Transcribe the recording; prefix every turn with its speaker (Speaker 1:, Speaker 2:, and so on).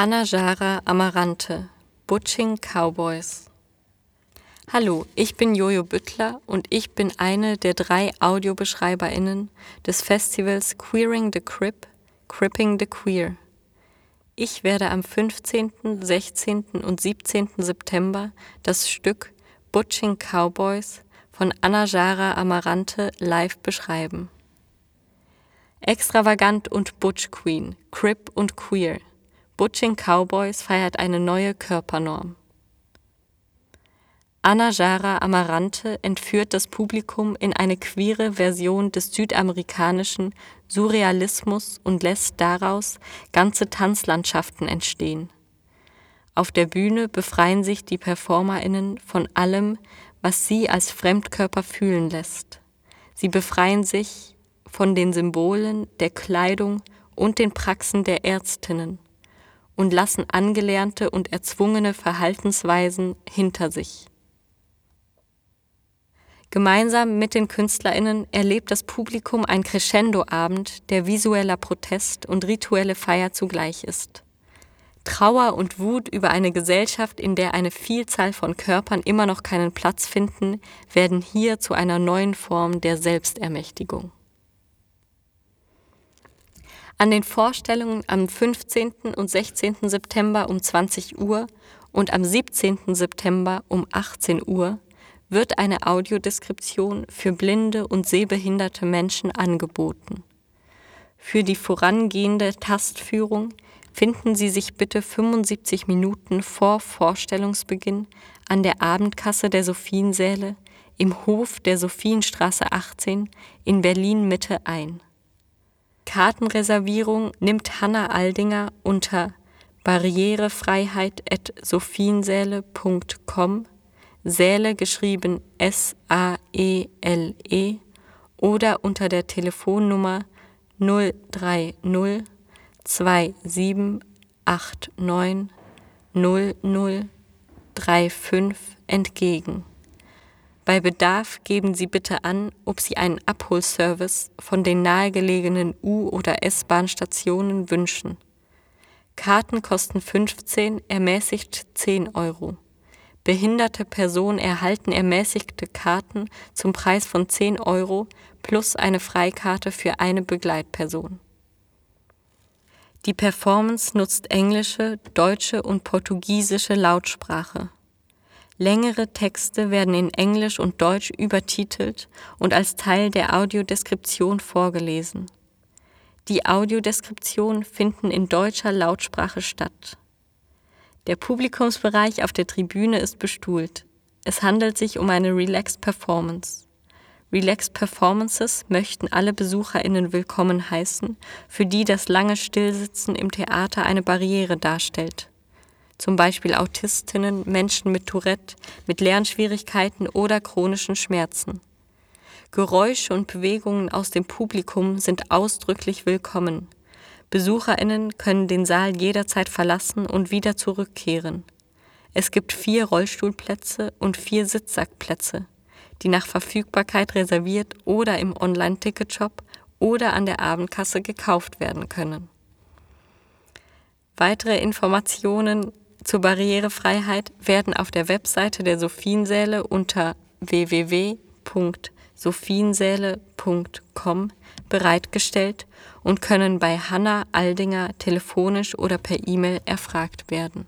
Speaker 1: Anajara Amarante, Butching Cowboys. Hallo, ich bin Jojo Büttler und ich bin eine der drei AudiobeschreiberInnen des Festivals Queering the Crip, Cripping the Queer. Ich werde am 15., 16. und 17. September das Stück Butching Cowboys von Anajara Amarante live beschreiben. Extravagant und Butch Queen, Crip und Queer – Butching Cowboys feiert eine neue Körpernorm. Anna Jara Amarante entführt das Publikum in eine queere Version des südamerikanischen Surrealismus und lässt daraus ganze Tanzlandschaften entstehen. Auf der Bühne befreien sich die PerformerInnen von allem, was sie als Fremdkörper fühlen lässt. Sie befreien sich von den Symbolen, der Kleidung und den Praxen der Ärztinnen und lassen angelernte und erzwungene Verhaltensweisen hinter sich. Gemeinsam mit den Künstlerinnen erlebt das Publikum ein Crescendo-Abend, der visueller Protest und rituelle Feier zugleich ist. Trauer und Wut über eine Gesellschaft, in der eine Vielzahl von Körpern immer noch keinen Platz finden, werden hier zu einer neuen Form der Selbstermächtigung. An den Vorstellungen am 15. und 16. September um 20 Uhr und am 17. September um 18 Uhr wird eine Audiodeskription für blinde und sehbehinderte Menschen angeboten. Für die vorangehende Tastführung finden Sie sich bitte 75 Minuten vor Vorstellungsbeginn an der Abendkasse der Sophiensäle im Hof der Sophienstraße 18 in Berlin Mitte ein. Kartenreservierung nimmt Hanna Aldinger unter barrierefreiheit.sophiensäle.com, Säle geschrieben S-A-E-L-E -E, oder unter der Telefonnummer 030 2789 0035 entgegen. Bei Bedarf geben Sie bitte an, ob Sie einen Abholservice von den nahegelegenen U- oder S-Bahn-Stationen wünschen. Karten kosten 15, ermäßigt 10 Euro. Behinderte Personen erhalten ermäßigte Karten zum Preis von 10 Euro plus eine Freikarte für eine Begleitperson. Die Performance nutzt englische, deutsche und portugiesische Lautsprache. Längere Texte werden in Englisch und Deutsch übertitelt und als Teil der Audiodeskription vorgelesen. Die Audiodeskriptionen finden in deutscher Lautsprache statt. Der Publikumsbereich auf der Tribüne ist bestuhlt. Es handelt sich um eine Relaxed Performance. Relaxed Performances möchten alle BesucherInnen willkommen heißen, für die das lange Stillsitzen im Theater eine Barriere darstellt zum Beispiel Autistinnen, Menschen mit Tourette, mit Lernschwierigkeiten oder chronischen Schmerzen. Geräusche und Bewegungen aus dem Publikum sind ausdrücklich willkommen. Besucherinnen können den Saal jederzeit verlassen und wieder zurückkehren. Es gibt vier Rollstuhlplätze und vier Sitzsackplätze, die nach Verfügbarkeit reserviert oder im Online-Ticketshop oder an der Abendkasse gekauft werden können. Weitere Informationen zur Barrierefreiheit werden auf der Webseite der Sophiensäle unter www.sophiensäle.com bereitgestellt und können bei Hanna Aldinger telefonisch oder per E-Mail erfragt werden